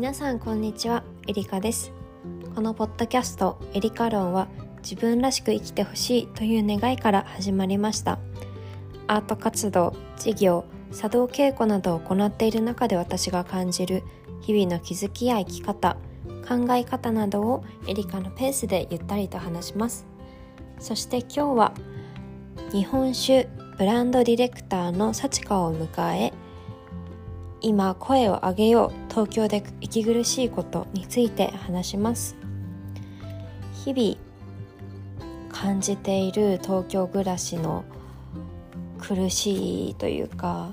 皆さんこんにちは。エリカです。このポッドキャストエリカ論は自分らしく生きてほしいという願いから始まりました。アート活動事業茶道稽古などを行っている中で私が感じる日々の気づきや生き方考え方などをエリカのペースでゆったりと話します。そして今日は日本酒ブランドディレクターの幸香を迎え今声を上げよう東京で息苦しいことについて話します。日々感じている東京暮らしの苦しいというか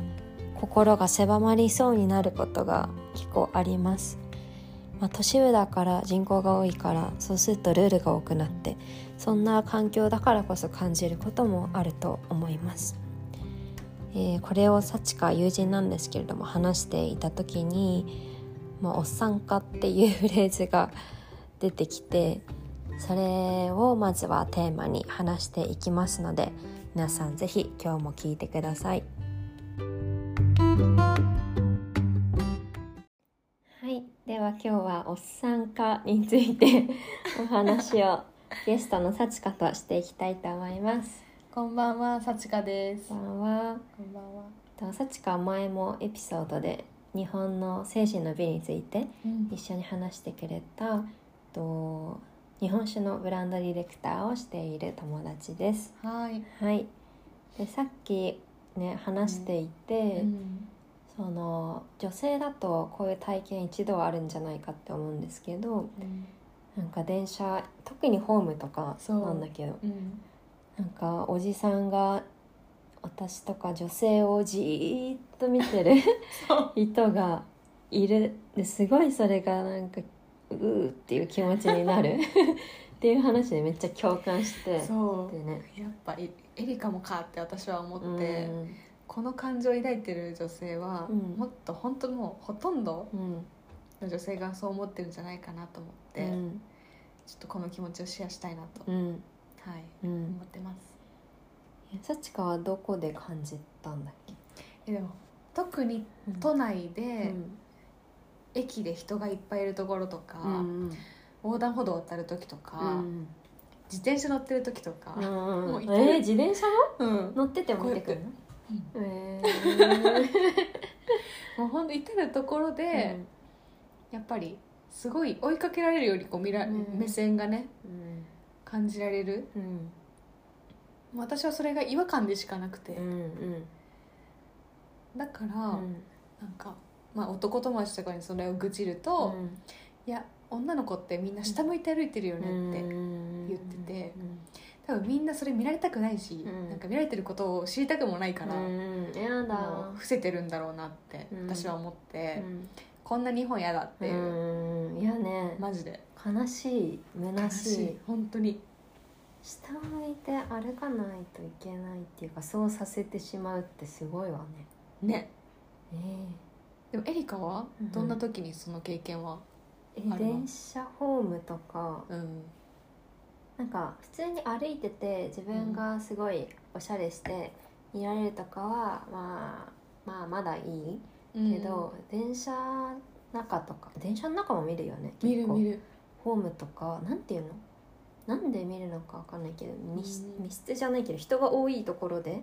心が狭まりそうになることが結構あります、まあ、都市部だから人口が多いからそうするとルールが多くなってそんな環境だからこそ感じることもあると思います。えー、これを幸か友人なんですけれども話していた時に「まあ、おっさん化」っていうフレーズが出てきてそれをまずはテーマに話していきますので皆さん是非今日も聞いてください。はいでは今日はおっさん化についてお話をゲストの幸かとしていきたいと思います。こんばんは、さちかです。こんばんは。こんばんは。と幸か前もエピソードで日本の精神の美についてうん一緒に話してくれたと日本酒のブランドディレクターをしている友達です。はい。はい。でさっきね話していて、うんその女性だとこういう体験一度はあるんじゃないかって思うんですけどなんか電車特にホームとかそうなんだけどうん。なんかおじさんが私とか女性をじーっと見てる。人がいる。ですごいそれがなんかうーっていう気持ちになる。っていう話でめっちゃ共感してそう。でねやっぱりエリカもかって私は思って、うんこの感情を抱いてる女性は、うん。もっと本当もうほとんどうん。の女性がそう思ってるんじゃないかなと思って、うん。ちょっとこの気持ちをシェアしたいなと、うんはい、うん。思ってます。幸かはどこで感じたんだっけ？えでも特にうん。都内で、うん。駅で人がいっぱいいるところとか、うん横断歩道を渡る時とか、うん自転車乗ってる時とか、うんもう至る。えー自転車もうん。乗ってても見てくるの？もうほんと至る所で、ーやっぱりすごい追いかけられるようにこう見ら、うん。目線がねうん感じられる？うん。私はそれが違和感でしかなくて、うんうん。だから、うん。なんか、まあ、男友達とかにそれを愚痴ると「いや女の子ってみんな下向いて歩いてるよね」って、言ってて。多分みんなそれ見られたくないし、うん。なんか見られてることを知りたくもないから、伏せてるんだろうなってうん私は思って、うん。こんな日本嫌だっていう、うん。いやね。マジで悲しい虚しい。本当に。下を向いて歩かないといけないっていうかそうさせてしまうってすごいわね。ね。えでもエリカは？うんどんな時にその経験は？え電車ホームとか。うん。なんか普通に歩いてて自分がすごいおしゃれして見られるとかは、まあまあまだいい。けど、電車中とか。電車の中も見るよね見る見るホームとかなんていうの？なんで見るのかわかんないけど密室じゃないけど人が多いところで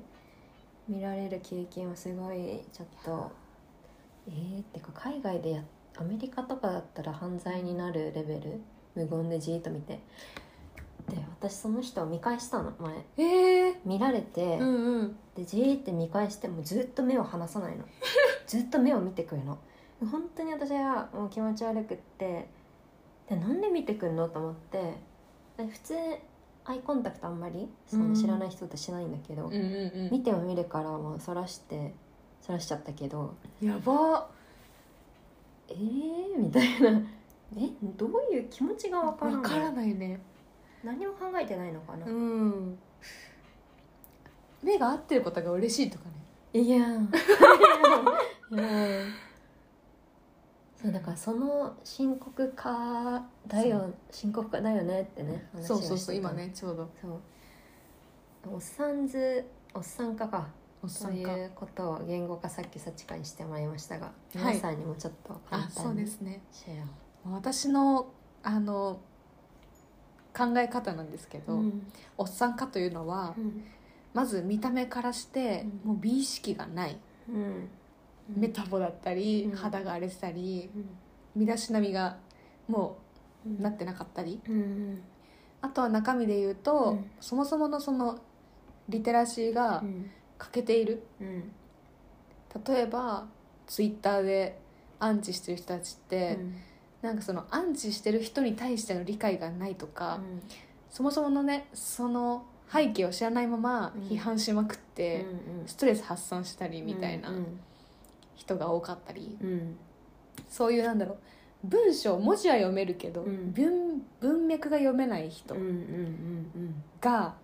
見られる経験はすごいちょっとえー、ってか海外でやアメリカとかだったら犯罪になるレベル？無言でじーっと見て。で私その人を見返したの前。ええ見られて、うんうん。でじーって見返してもずっと目を離さないの。ずっと目を見てくるの。本当に私はもう気持ち悪くってでなんで見てくんの？と思って。で普通アイコンタクトあんまりその知らない人ってしないんだけど、うんうん見ても見るからもうそらしてそらしちゃったけど。うんやば。えー、みたいな。え？どういう気持ちがわからない。わからないね。何も考えてないのかな、うん。目が合ってることが嬉しいとかね。いやー。いやーそうだからその深刻化だよ深刻化だよねってね話をそうそうそう今ねちょうど。そう。おっさんずおっさん化か。おっさんか。ということを言語化さっきさちかにしてもらいましたが、い。皆さんにもちょっと簡あそう単にですね。シェアを。私のあの考え方なんですけど、うん。おっさん化というのはうん。まず見た目からして、うん。もう美意識がない、うんメタボだったり、うん。肌が荒れてたりうん。身だしなみがもううん。なってなかったり、うんあとは中身で言うと、うん。そもそものそのリテラシーがうん。欠けている。うん。例えばツイッターでアンチしてる人たちって、うん。なんかそのアンチしてる人に対しての理解がないとか、うん。そもそものねその背景を知らないままうん。批判しまくって、うんストレス発散したりみたいな。うん人が多かったり、うん。そういうなんだろう。文章文字は読めるけど、うん。文文脈が読めない人が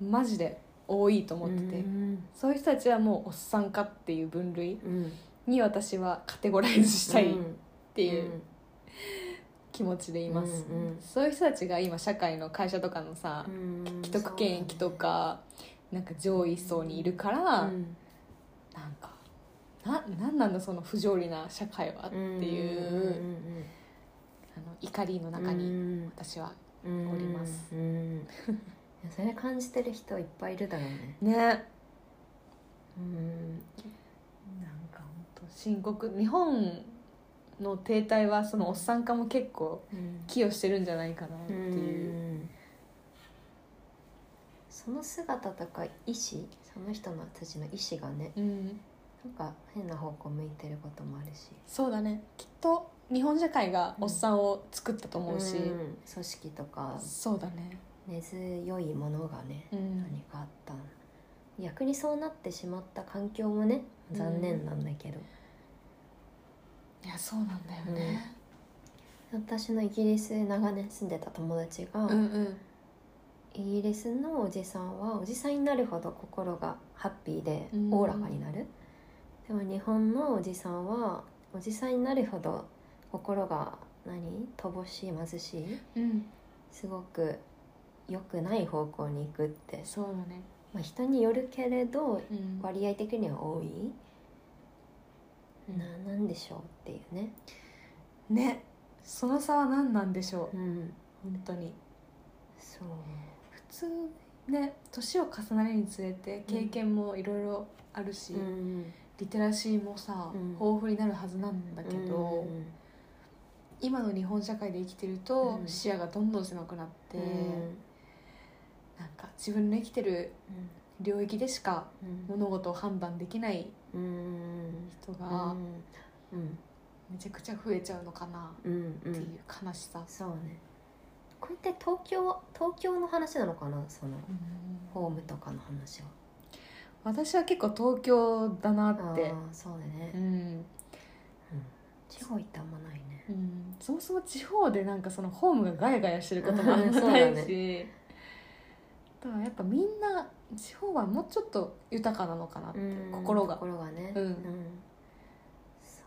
マジで多いと思うんってて、うん。そういう人たちはもうおっさんかっていう分類うん。に私はカテゴライズしたいっうん。ていう気持ちでいます、うんうん。そういう人たちが今社会の会社とかのさ、うん。既得権益とか、なんか上位層にいるから、そうだねなんかななんなんだその不条理な社会はってうんいう、あの怒りのうん中にうん。私はうんおりますそれ感じてる人いっぱいいるだろうね。ね。なん。うんか本当深刻。日本の停滞はそのおっさん化も結構うん。寄与してるんじゃないかなっていう、うん。その姿とか意志その人のたちの意志がねうん、なんか変な方向向いてることもあるし。そうだね。きっと日本社会がおっさんを作ったと思うし、うん組織とか。そうだね。根強いものがねうん。何かあった逆にそうなってしまった環境もね残念なんだけど、いやそうなんだよね。私のイギリス長年住んでた友達が、うんうん。イギリスのおじさんはおじさんになるほど心がハッピーでうん。おおらかになる、でも日本のおじさんはおじさんになるほど心が何？乏しい貧しい？うん。すごく良くない方向に行くって、そうだね。まあ、人によるけれどうん。割合的には多い、うん。ななんでしょうっていうね、ね。その差は何なんでしょう？うん、本当に。そう。普通ね年を重ねるにつれて経験もいろいろあるし、うんリテラシーもさ、うん。豊富になるはずなんだけど、うん今の日本社会で生きてると、うん。視野がどんどん狭くなって、うん。なんか自分の生きてる領域でしかうん。物事を判断できないうん人がうん。めちゃくちゃ増えちゃうのかなうんうん。っていう悲しさ、そうね。これって東京東京の話なのかな？そのホームとかの話は私は結構東京だなあって。あそうだね、うん。地方行ってあんまないね。うん、そもそも地方でなんかそのホームがガヤガヤしてることもあんまないだし。だからやっぱみんな地方はもうちょっと豊かなのかなって、うん心が、心がね。うん。そ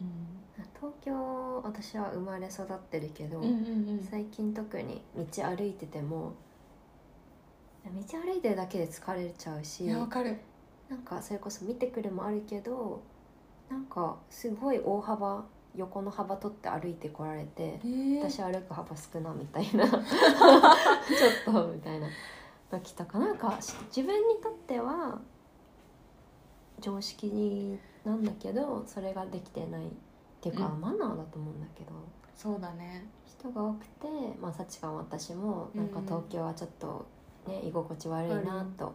う。うん。東京私は生まれ育ってるけど、うんうんうん。最近特に道歩いてても道歩いてるだけで疲れちゃうしいやわかる。なんかそれこそ見てくるもあるけどなんかすごい大幅横の幅取って歩いてこられてえー、私歩く幅少なみたいな。ちょっとみたいな。時とかなんかし自分にとっては常識なんだけどそれができてないっていうか、うんマナーだと思うんだけど。そうだね。人が多くてまあ幸かも私もなんかうん。東京はちょっとね居心地悪いなと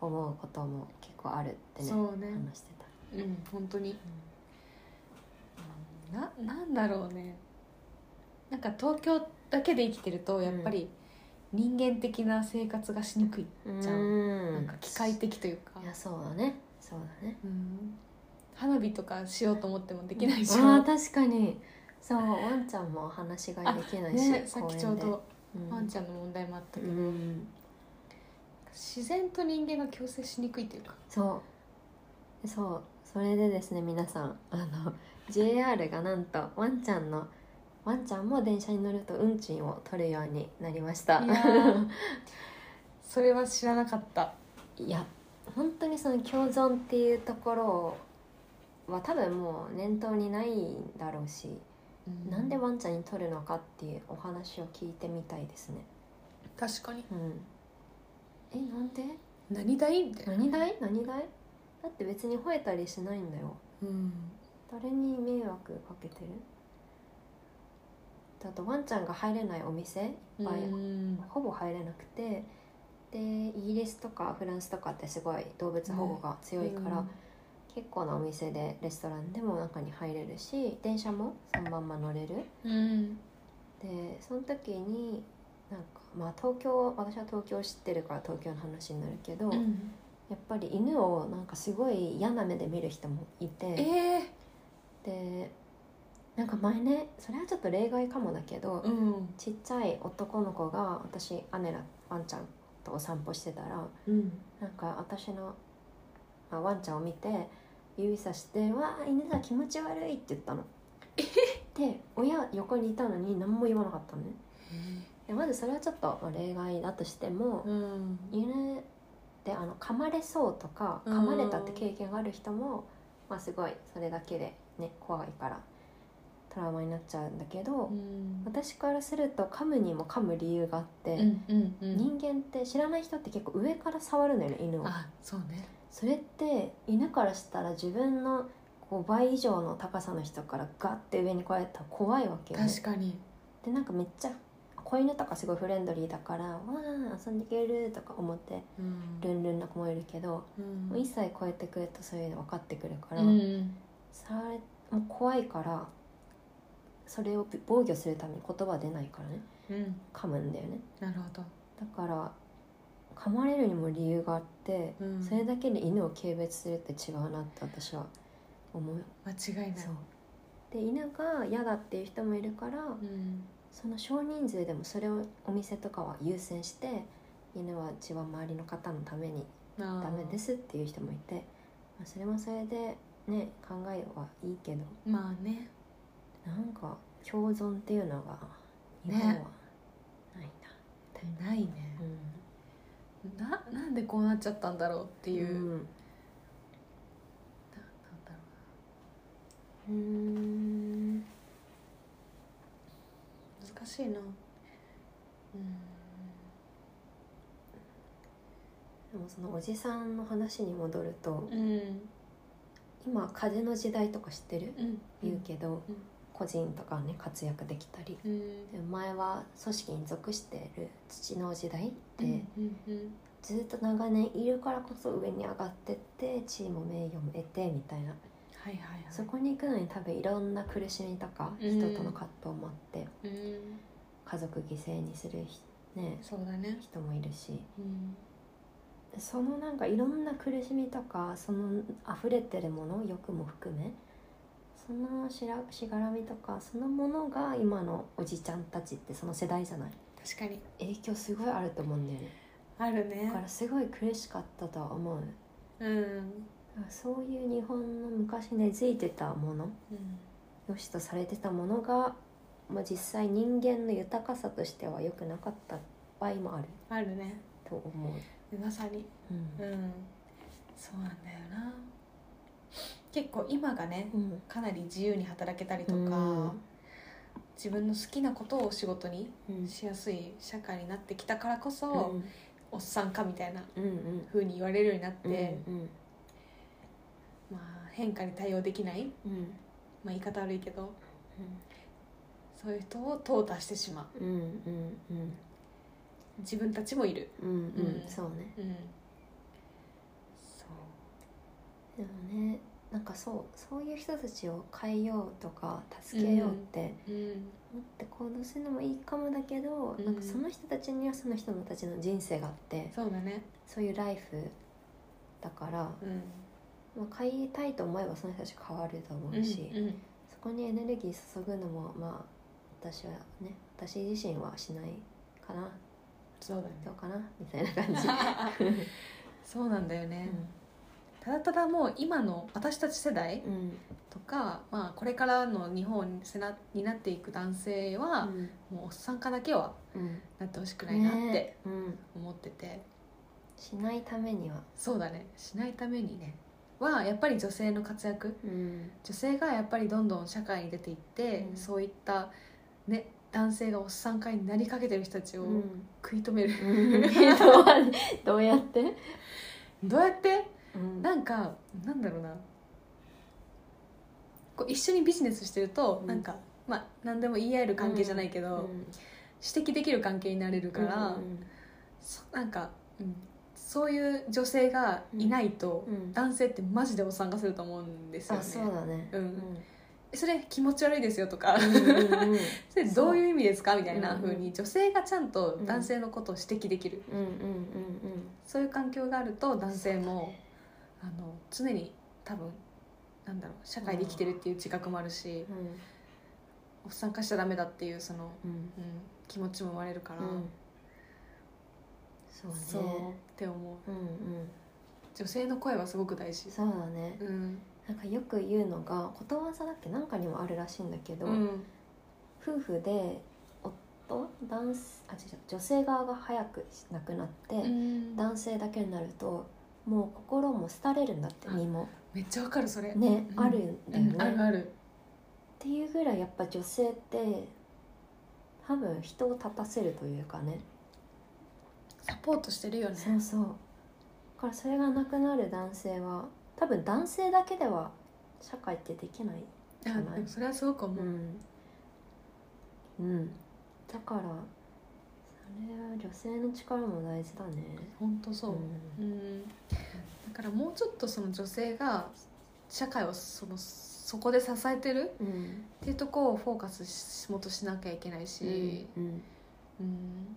思うことも結構あるってねそうね。話してた。うん本当に。ななんだろうね。なんか東京だけで生きてるとやっぱり人間的な生活がしにくい、うんじゃんうん。なんか機械的というか。いやそうだね。そうだね。うん。花火とかしようと思ってもできないし、あー確かに。そうワンちゃんも放し飼いできないし、ね、さっきちょうどうん。ワンちゃんの問題もあったけうど、ん自然と人間が共生しにくいというか。そう。そう。それでですね皆さんあの JR がなんとワンちゃんのワンちゃんも電車に乗ると運賃を取るようになりました。いやー。それは知らなかった。いや本当にその共存っていうところは多分もう念頭にないんだろうし、うん。なんでワンちゃんに取るのかっていうお話を聞いてみたいですね。確かに。うんえなんで？何代？みたいな。何代？何代？だって別に吠えたりしないんだよ。うん。誰に迷惑かけてる？あとワンちゃんが入れないお店？いっぱい、うんほぼ入れなくて。でイギリスとかフランスとかってすごい動物保護が強いから、結構なお店でレストランでも中に入れるし電車もそのまんま乗れる。うん。でその時になんかまあ東京私は東京知ってるから東京の話になるけど、うん。やっぱり犬をなんかすごい嫌な目で見る人もいてえでなんか前ねそれはちょっと例外かもだけど、ーうん。ちっちゃい男の子が私姉らワンちゃんとお散歩してたらうん。なんか私の、まあ、ワンちゃんを見て指さして「わあ犬が気持ち悪い」って言ったの。で親横にいたのに何も言わなかったのね。でまずそれはちょっとまあ例外だとしても、うん。犬であの噛まれそうとかうん。噛まれたって経験がある人も、まあ、すごいそれだけでね怖いからトラウマになっちゃうんだけど、うん。私からすると噛むにも噛む理由があって、うんうんうん。人間って知らない人って結構上から触るのよね犬を。あそうね。それって犬からしたら自分の5倍以上の高さの人からガッて上にこうやったら怖いわけよ、ね、確かに。でなんかめっちゃ子犬とかすごいフレンドリーだから「わあ遊んでくれる」とか思ってうん。ルンルンな子もいるけど、うん。もう一切超えてくるとそういうの分かってくるから、うん。触れもう怖いからそれを防御するために言葉出ないからね。うん。噛むんだよね。なるほど。だから噛まれるにも理由があって、うん。それだけで犬を軽蔑するって違うなって私は思う。間違いない。そう。で犬が嫌だっていう人もいるから、うんその少人数でもそれをお店とかは優先して犬は自分周りの方のためにダメですっていう人もいて、まあ、それもそれでね考えはいいけど。まあね。なんか共存っていうのが日本はないんだ、ないね。ななんでこうなっちゃったんだろうってうんいう、うん。ななんだろうーんう難しいな。うん。でもそのおじさんの話に戻るとうん。今風の時代とか知ってる？うん。言うけど、うん。個人とかね活躍できたり。前は組織に属している土の時代って、ずっと長年いるからこそ上に上がってって地位も名誉も得てみたいな。はいはいはい。そこに行くのに多分いろんな苦しみとかうん。人との葛藤もあって、うん家族犠牲にするひねそうだね。人もいるし。うん。そのなんかいろんな苦しみとかその溢れてるもの欲も含めそのしらしがらみとかそのものが今のおじちゃんたちってその世代じゃない。確かに。影響すごいあると思うんだよね。あるね。だからすごい苦しかったとは思う。うん。そういう日本の昔根付いてたものうん。良しとされてたものが、まあ、実際人間の豊かさとしては良くなかった場合もある。あるね。と思う、まさに。うん。うん。そうなんだよな。結構今がねうん。かなり自由に働けたりとか、うん。自分の好きなことを仕事にうん。しやすい社会になってきたからこそ、うん。おっさんかみたいなうんうに言われるようになって、うんまあ、変化に対応できない、うん。まあ、言い方悪いけどそういう人を淘汰してしまう。うんうんうん。自分たちもいる。うんうんうん。そうね。うん。でもねなんかそうそういう人たちを変えようとか助けようってうん。思って行動するのもいいかもだけど、うん。なんかその人たちにはその人たちの人生があってそうだね。そういうライフだから、うん。まあ、変えたいと思えばその人たち変わると思うし、うんうん。そこにエネルギー注ぐのもまあ私はね私自身はしないかな。そうだね。どうかな？みたいな感じ、そうなんだよね、ただただもう今の私たち世代うん。うんとか、まあ、これからの日本にせなになっていく男性は、もうおっさん化だけはうん。なってほしくないなってね。うん。思ってて、しないためには。そうだね。しないためにね。はやっぱり女性の活躍。うん。女性がやっぱりどんどん社会に出ていって、うん。そういったね男性がおっさん会になりかけてる人たちをうん。食い止める、どう どうやって、どうやって？うん。なんかなんだろうな。こう一緒にビジネスしてると、うん。なんかまあ何でも言い合える関係じゃないけど、うん。指摘できる関係になれるから、うんそなんか、うん、そういう女性がいないと、うん。男性ってマジでおっさん化すると思うんですよね。あそうだね。うん。うんそれ気持ち悪いですよとか、それどういう意味ですか？みたいなうん風に女性がちゃんと男性のことを指摘できる、そういう環境があると男性も、あの常に多分なんだろう社会で生きてるっていう自覚もあるし、うん。おっさん化しちゃダメだっていうその、うん。うん、気持ちも生まれるから、うん。そうそうねって思う。うんうん。女性の声はすごく大事。そうだね。うんなんかよく言うのがことわざだっけ？なんかにもあるらしいんだけど、うん。夫婦で夫男性あ違う女性側が早く亡くなって、うん。男性だけになるともう心も廃れるんだってあ身も。めっちゃわかるそれ。ね、うん。あるんだよね、うんあるある。っていうぐらいやっぱ女性って多分人を立たせるというかね。サポートしてるよね。そうそう。だからそれがなくなる男性は多分男性だけでは社会ってできないあでもそれはすごく思う、うん、うん、だからそれは女性の力も大事だね。本当そう、うん。だからもうちょっとその女性が社会をそのそこで支えてるうん。っていうところをフォーカスしもっとしなきゃいけないし、うん。うん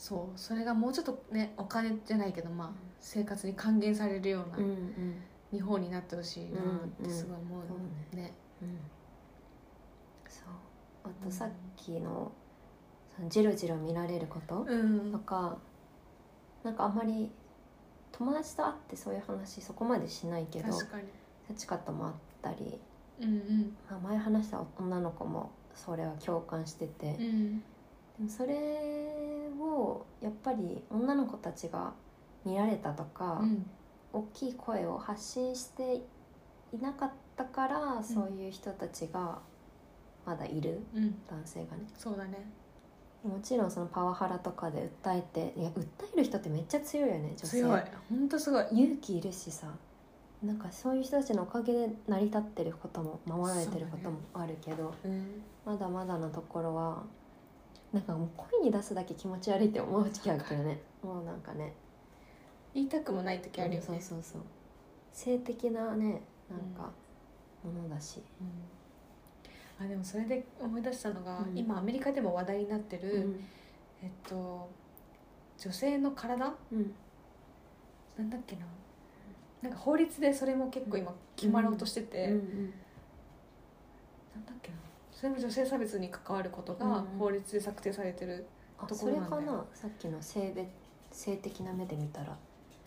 そうそれがもうちょっとねお金じゃないけどまあ生活に還元されるようなうんうん。日本になってほしいなってすごい思うそうね。うん。そう。あとさっきのそのジロジロ見られることうん。とかなんかあんまり友達と会ってそういう話そこまでしないけど。立ち方もあったり、うんうん。まあ、前話した女の子もそれは共感してて、でうん。もそれをやっぱり女の子たちが見られたとか、うん。大きい声を発信していなかったから、そういう人たちがまだいるうん。男性がね。そうだね。もちろんそのパワハラとかで訴えていや訴える人ってめっちゃ強いよね女性。強い。本当すごい。勇気いるしさ。なんかそういう人たちのおかげで成り立ってることも守られてることもあるけど、うん。まだまだなところはなんかもう声に出すだけ気持ち悪いって思う時期あるけどね。もうなんかね。言いたくもない時あるよね。そうそうそう。性的なねなんかものだし、あでもそれで思い出したのが、うん。今アメリカでも話題になってる、うん。えっと女性の体？うん。なんだっけな。なんか法律でそれも結構今決まろうとしてて、うんうん。なんだっけなそれも女性差別に関わることがうん法律で策定されてる、あとこそれかろなんだよ。な？さっきの性別性的な目で見たら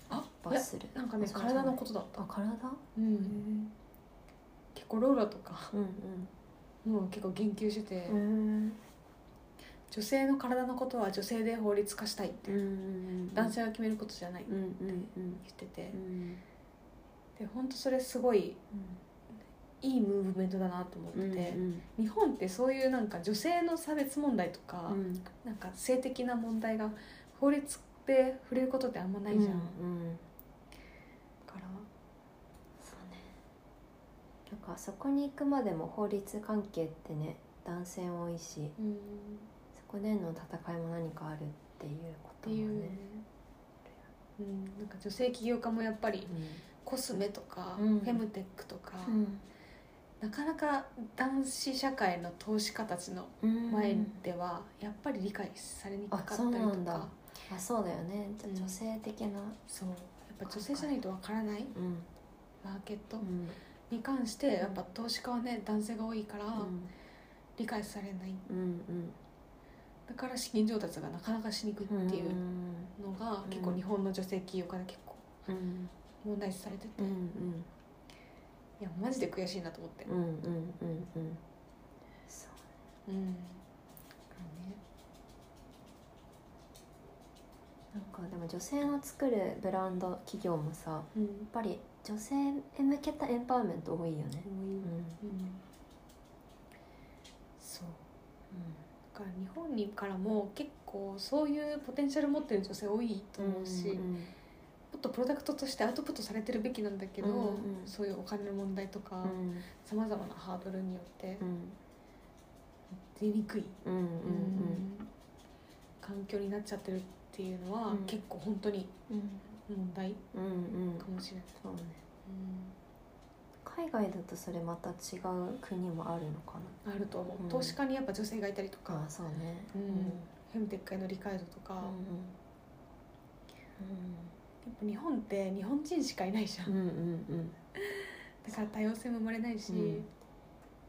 あ罰する。なんかね体のことだった。あ、体？うん、うん結構ローラとかうんもう結構言及してて、うん女性の体のことは女性で法律化したいって、うん男性が決めることじゃないってうんうん言ってて、うん。で本当それすごいいいムーブメントだなと思ってうんて、うん。日本ってそういうなんか女性の差別問題とか、うん。なんか性的な問題が法律で触れることってあんまないじゃん、だうんうん。からそうね。なんかそこに行くまでも法律関係ってね男性多いしうん。そこでの戦いも何かあるっていうこともね、うん、なんか女性起業家もやっぱりコスメとか、うん。フェムテックとか、うんなかなか男子社会の投資家たちのうん。前ではやっぱり理解されにくかったりあそうんあそうだよね。じゃうん女性的な。そう。やっぱ女性じゃないとわからないうん。マーケットうん。に関してやっぱ投資家はね男性が多いから理解されない。うんうん。だから資金調達がなかなかしにくいっていうのがうん。結構日本の女性起業家で結構うん。問題視されてて。うんうんいやマジで悔しいなと思って。うんうんうんうん。そう。うん。ね。なんかでも女性の作るブランド企業もさやっうんぱり女性へ向けたエンパワーメント多いよね。多い。うん。そう。だから日本にからも結構そういうポテンシャル持ってる女性多いと思うし、うんもっとプロダクトとしてアウトプットされてるべきなんだけど、うんうん。そういうお金の問題とかうん。さまざまなハードルによってうん出にくい、うんうんうん環境になっちゃってるっていうのは、うん。結構本当にうん。問題うんうん。かもしれない。そうね。海外だとそれまた違う国もあるのかあると思う、うん。投資家にやっぱ女性がいたりとか、なああそうね。うん。フェムテックへの理解度とか、うんやっぱ日本って日本人しかいないじゃん、うんうんうん。うんだから多様性も生まれないし、うん。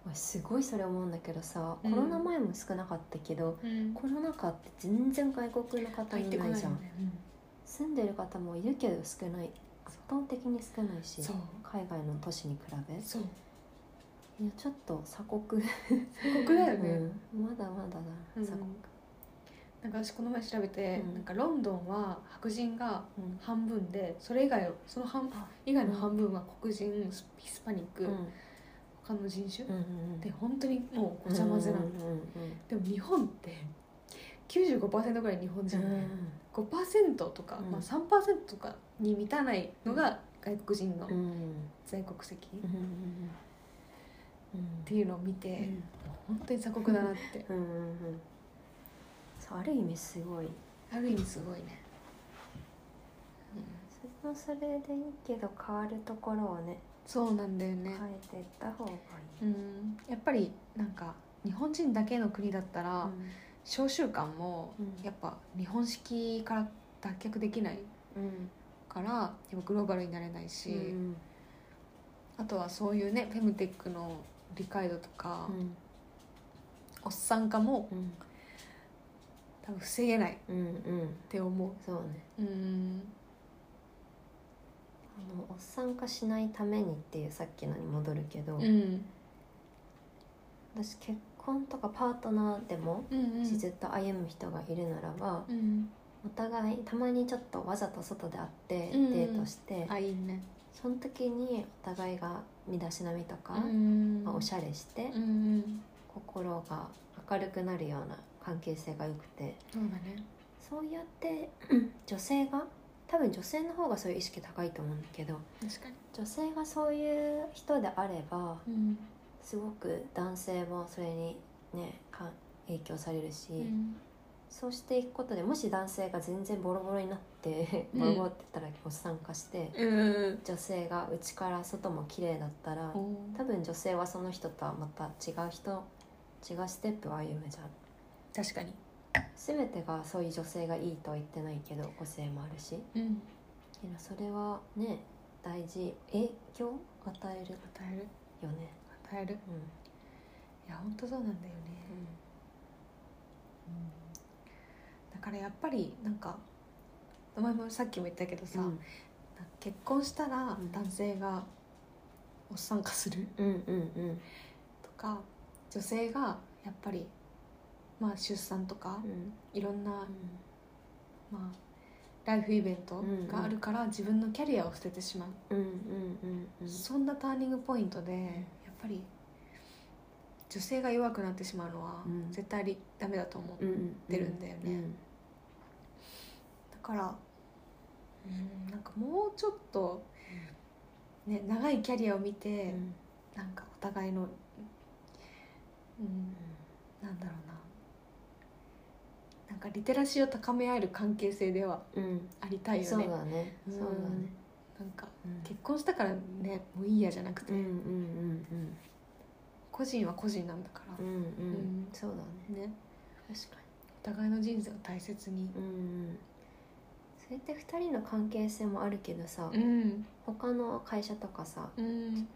俺すごいそれ思うんだけどさうん。コロナ前も少なかったけど、うん。コロナ禍って全然外国の方いないじゃん。ね、住んでる方もいるけど少ない。圧倒的に少ないしそう。海外の都市に比べ。いそう。やちょっと鎖国。鎖国だよね、うん。まだまだだうん。鎖国なんか私この前調べて、うん。なんかロンドンは白人がうん。半分でそれ以外をその半あ。以外の半分は黒人ヒスパニック、うん。他の人種、うんうんで本当にもうごちゃ混ぜなの、うんうんでも日本って95%ぐらい日本人。で、うん。5%とか、うん。まあ、3%とかに満たないのが外国人のうん。うん全国籍っうんうんていうのを見て、本当に鎖国だなって。うんうんうんそうある意味すごい。ある意味すごいね、それもそれでいいけど変わるところをねそうなんだよね、変えていった方がいい。うん、やっぱりなんか日本人だけの国だったら、召集感もうん。やっぱ日本式から脱却できないうん。からやっぱグローバルになれないし、うん。あとはそういうねフェムテックの理解度とか、うん。おっさん化もうん多分防げない。っうんうん。て思う。そうね。うん。あのおっさん化しないためにっていうさっきのに戻るけど、うん。私結婚とかパートナーでもうんうん。ずっと歩む人がいるならば、うん。お互いたまにちょっとわざと外で会ってデートして、あいいね。その時にお互いが身だしなみとか、うん。まあ、おしゃれして、うんうん。心が明るくなるような関係性が良くて。そうだね。そうやって 女性が多分女性の方がそういう意識高いと思うんだけど確かに。女性がそういう人であればうん。すごく男性もそれにねか影響されるし、うん。そうしていくことでもし男性が全然ボロボロになってうん。ボロボロって言ったらおっさん化して、うん。女性が内から外も綺麗だったら多分女性はその人とはまた違う人違うステップを歩むじゃん確かに。全てがそういう女性がいいとは言ってないけど個性もあるし。うん。いやそれはね大事。影響を与える？与える。よね。与える。うん。いや本当そうなんだよね、だからやっぱりなんかお前もさっきも言ったけどさ、うん。結婚したらうん。男性がおっさん化するうんうんうん。とか女性がやっぱりまあ出産とかうん。いろんな、まあ、ライフイベントがあるから自分のキャリアを捨ててしまう、そんなターニングポイントでやっぱり女性が弱くなってしまうのはうん。絶対にダメだと思う、うんうん出るん。だよねだからうんなんかもうちょっと、ね、長いキャリアを見うて、ん。なんかお互いの、うん、なんだろうななんかリテラシーを高め合える関係性ではうん。ありたいよそうねだね。うん。そうだね。なんかうん。結婚したからねもういいやじゃなくて、うんうんうん個人は個人なんだから。うんうん。ううん。んそうだね。ね。確かお互いの人生を大切に。にうんうん。それって2人の関係性もあるけどさうん。他の会社とかさうん。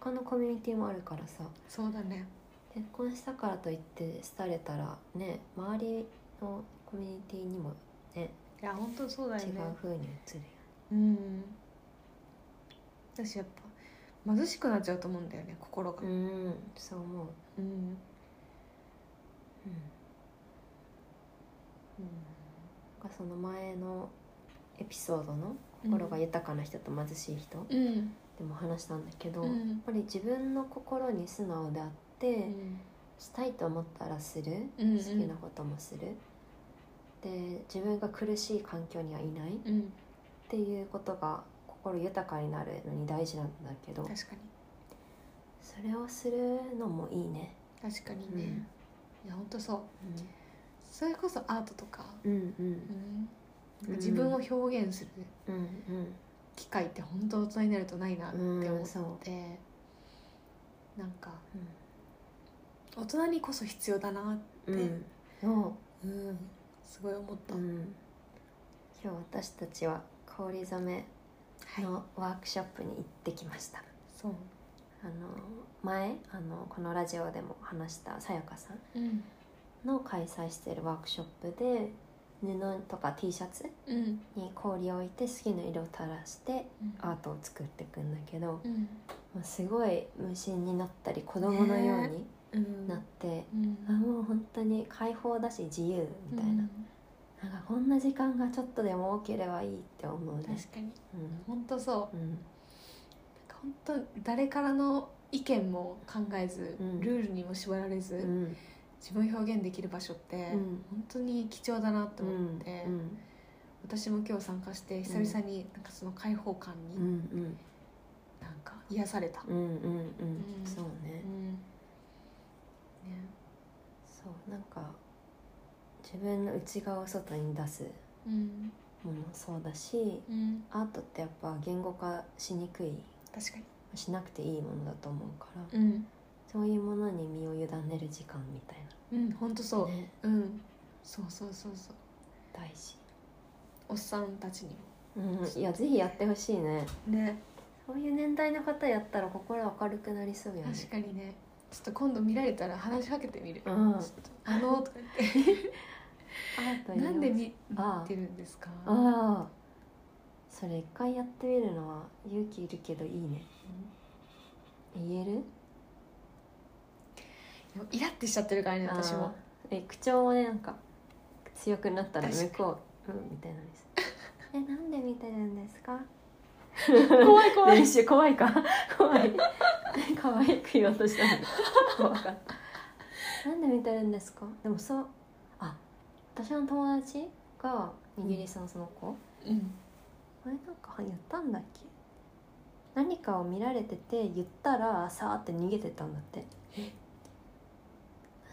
他のコミュニティもあるからさそうだね。結婚したからといって廃れたらね周りのコミュニティにもねいや本当そうだよ違うね風に映るようん。私やっぱ貧しくなっちゃうと思うんだよね心が。うんそう思う。うん。うん。かその前のエピソードの心が豊かな人と貧しい人うん。でも話したんだけど、うん。やっぱり自分の心に素直であって、したいと思ったらする、うんうん。好きなこともするで自分が苦しい環境にはいないっうん。ていうことが心豊かになるのに大事なんだけど確かに。それをするのもいいね、確かにね、いや本当そう。それこそアートとか、うん、うん。うん。うん自分を表現するうんうん。機会って本当大人になるとないなって思うんそう。って、なんか大人にこそ必要だなって、うん。うんすごい思った、う、うん、今日私たちは氷染めのワークショップに行ってきました、そう、あの前あのこのラジオでも話したさやかさんうん。の開催しているワークショップで布とか T シャツうん。に氷を置いて好きな色を垂らしてアートを作っていくんだけど、うん。まあすごい無心になったり子供のようにうんなって、うん。あもう本当に開放だし自由みたいな,、なんかこんな時間がちょっとでも多ければいいって思うね。確かに。うん。本当そう。うん。なんか本当誰からの意見も考えず、うん。ルールにも縛られず、うん。自分を表現できる場所って、うん。本当に貴重だなと思って、うん。私も今日参加して久々になんかその開放感にうんうん。なんか癒された、うんうんうん。うんん。そうね。うんね。そうなんか自分の内側を外に出すうん。ものもそうだしうん。アートってやっぱ言語化しにくい。確かに。しなくていいものだと思うから。うん。そういうものに身を委ねる時間みたいうん本当そう、なね。うん。そうそうそうそう。大事。おっさんたちにうんいやぜひやってほしいね。もね。そういう年代の方やったら心明るくなりそうやね。確かにねちょっと今度見られたら話しかけてみる、うん。あのとか言って。なんで見てるんですか？ああ。それ一回やってみるのは勇気いるけどいいね。言える？イラってしちゃってるからね私も。え口調もねなんか強くなったら向こううんみたいなんですえなんで見てるんですか？怖い怖い。練習怖いか？怖い。可愛く言おうとしたのに。怖かった。なんで見てるんですか？でもそうあ私の友達がイギリスのその子、うん。あれなんか言ったんだっけ？何かを見られてて言ったらさーって逃げてたんだって。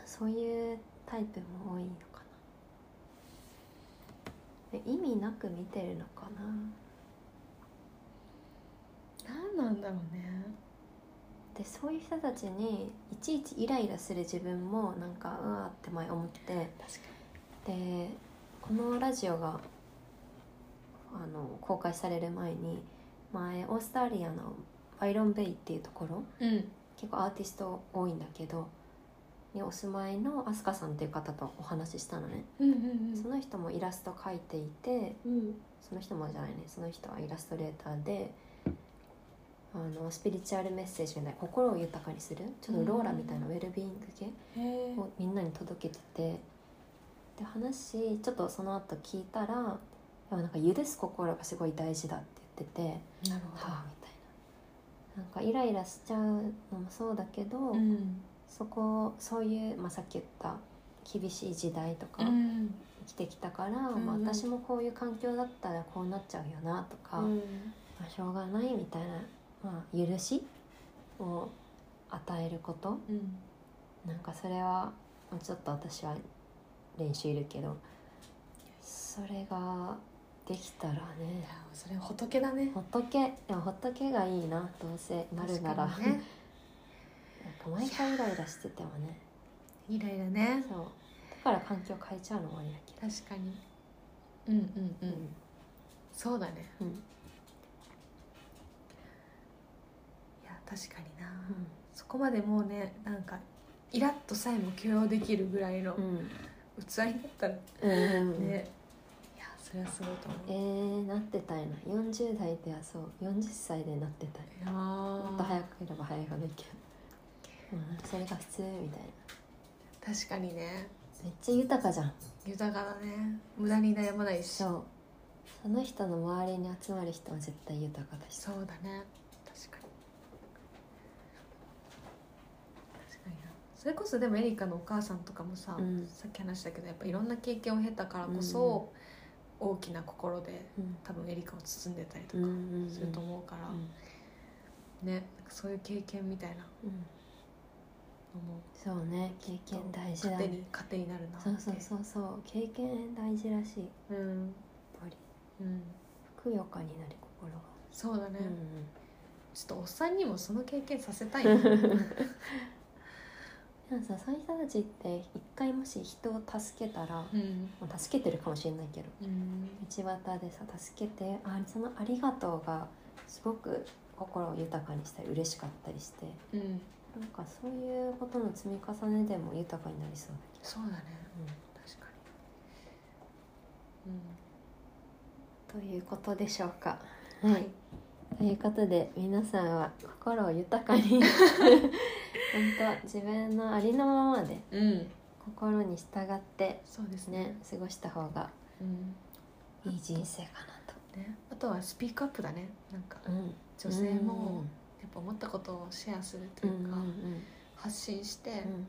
そういうタイプも多いのかな。で意味なく見てるのかな。何なんだろうね。でそういう人たちにいちいちイライラする自分もなんかうわーって前思って確かでこのラジオがあの公開される前に前オーストラリアのバイロンベイっていうところにうん。結構アーティスト多いんだけどにお住まいのアスカさんっていう方とお話ししたのね、うんうん。その人もイラスト描いていてうん。その人もじゃないねその人はイラストレーターであのスピリチュアルメッセージみたいな心を豊かにするちょっとローラみたいなウェルビーイング系をみんなに届けててで話ちょっとその後聞いたらなんか許す心がすごい大事だって言っててなるほはあみたいな。なんかイライラしちゃうのもそうだけど、どうん。そこそういう、まあ、さっき言った厳しい時代とかうん。生きてきたから、ん。まあ、私もこういう環境だったらこうなっちゃうよなとか、うん。まあ、しょうがないみたいな、まあ、許しを与えること？うんなんかそれはまあちょっと私は練習いるけどそれができたらいねやそれ仏だね。仏。でも仏がいいなどうせなるなら、ね。なんか毎回イライラしててもね。イライラね。そう。だから環境変えちゃうのもありだ。けど確かに。うんうん。うん、そうだね。うんいや確かにな、そこまでもうねなんかイラッとさえも許容できるぐらいのうん。器になったらね、うん、うんいやそれはすごいと思う。えー、なってたいな。40代ではそう。40歳でなってたいもっと早くいれば早いほどいいけど、うん、それが普通みたい確かにね。めっちゃ豊かじゃん。豊かだね。無駄に悩まないし。そう。その人の周りに集まる人は絶対豊かだし。そうだね確かに確かになそれこそでもエリカのお母さんとかもさ、うん。さっき話したけどやっぱいろんな経験を経たからこそ、大きな心でうん。多分エリカを包んでたりとうんかうんうん。すると思うから、うん。ねそういう経験みたいなうん。のもそうね経験大事だ糧ねに糧になるなって。そうそうそうそう経験大事らしい。やっうんぱり。うん。ふくよかになる心が。そうだね、うんちょっとおっさんにもその経験させたい なでもさそういう人たちって一回もし人を助けたら、うん。まあ助けてるかもしれないけどうん。道端でさ助けてあその「ありがとう」がすごく心を豊かにしたり嬉しかったりしてうん。なんかそういうことの積み重ねでも豊かになりそうだそうだね。け確かに。ど、ということでしょうか。うんはい。ということで皆さんは心を豊かに 本当自分のありのままでうん心に従ってそうですね。ね過ごした方がうん。いい人生かなね。あとはスピークアップだね。なんかと、うん、女性もやっぱ思ったことをシェアするとうんいうか、うん。発信して、うん。うん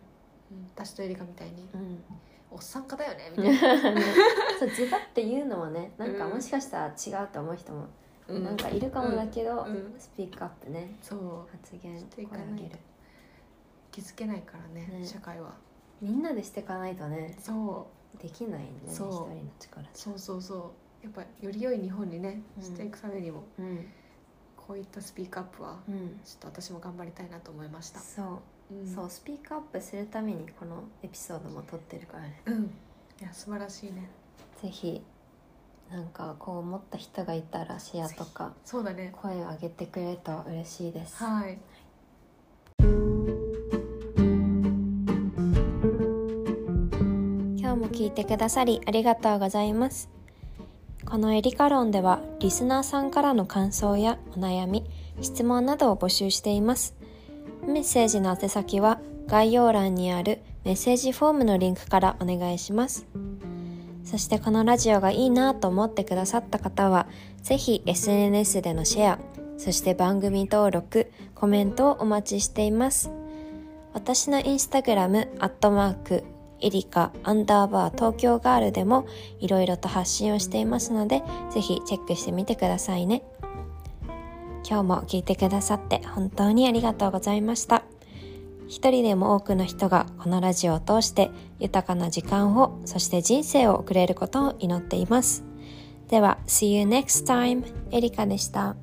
私とエリカみたいにうん。うん「おっさんかだよね」みたいな、ね そうズバって言うのはねなんかうん。もしかしたら違うと思う人もうん。なんかいるかもだけど、うん。スピークアップねそう。発言していか声ないと気づけないからねね。社会は。みんなでしていかないとねそう。できないんだよね一そう。人の力じそうそうそう。やっぱより良い日本にねうん。していくためにも、ゃうん。こういったスピークアップはうん。ちょっと私も頑張りたいなと思いました、そう。うん、そうスピークアップするためにこのエピソードも撮ってるから。ねうん。いや素晴らしいね。ぜひなんかこう思った人がいたらシェアとかそうだね。声を上げてくれると嬉しいです。はい聞いてくださりありがとうございます。このエリカ論ではリスナーさんからの感想やお悩み質問などを募集しています。メッセージの宛先は概要欄にあるメッセージフォームのリンクからお願いします。そしてこのラジオがいいなと思ってくださった方はぜひ SNS でのシェアそして番組登録コメントをお待ちしています。私のインスタグラムアットマークエリカアンダーバー東京ガールでもいろいろと発信をしていますのでぜひチェックしてみてくださいね。今日も聞いてくださって本当にありがとうございました。一人でも多くの人がこのラジオを通して豊かな時間をそして人生を送れることを祈っています。では See you next time エリカでした。